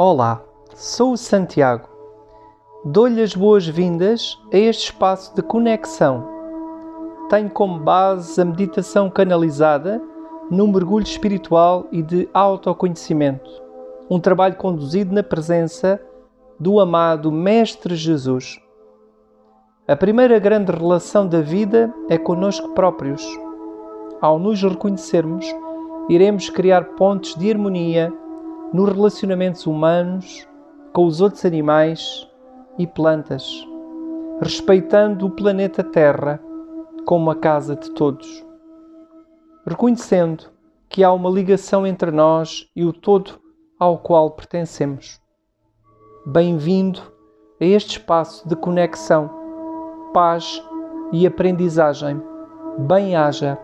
Olá, sou o Santiago. Dou-lhe as boas-vindas a este espaço de conexão. Tem como base a meditação canalizada num mergulho espiritual e de autoconhecimento. Um trabalho conduzido na presença do amado Mestre Jesus. A primeira grande relação da vida é conosco próprios. Ao nos reconhecermos, iremos criar pontos de harmonia nos relacionamentos humanos, com os outros animais e plantas, respeitando o planeta Terra como a casa de todos. Reconhecendo que há uma ligação entre nós e o todo ao qual pertencemos. Bem-vindo a este espaço de conexão, paz e aprendizagem. Bem-haja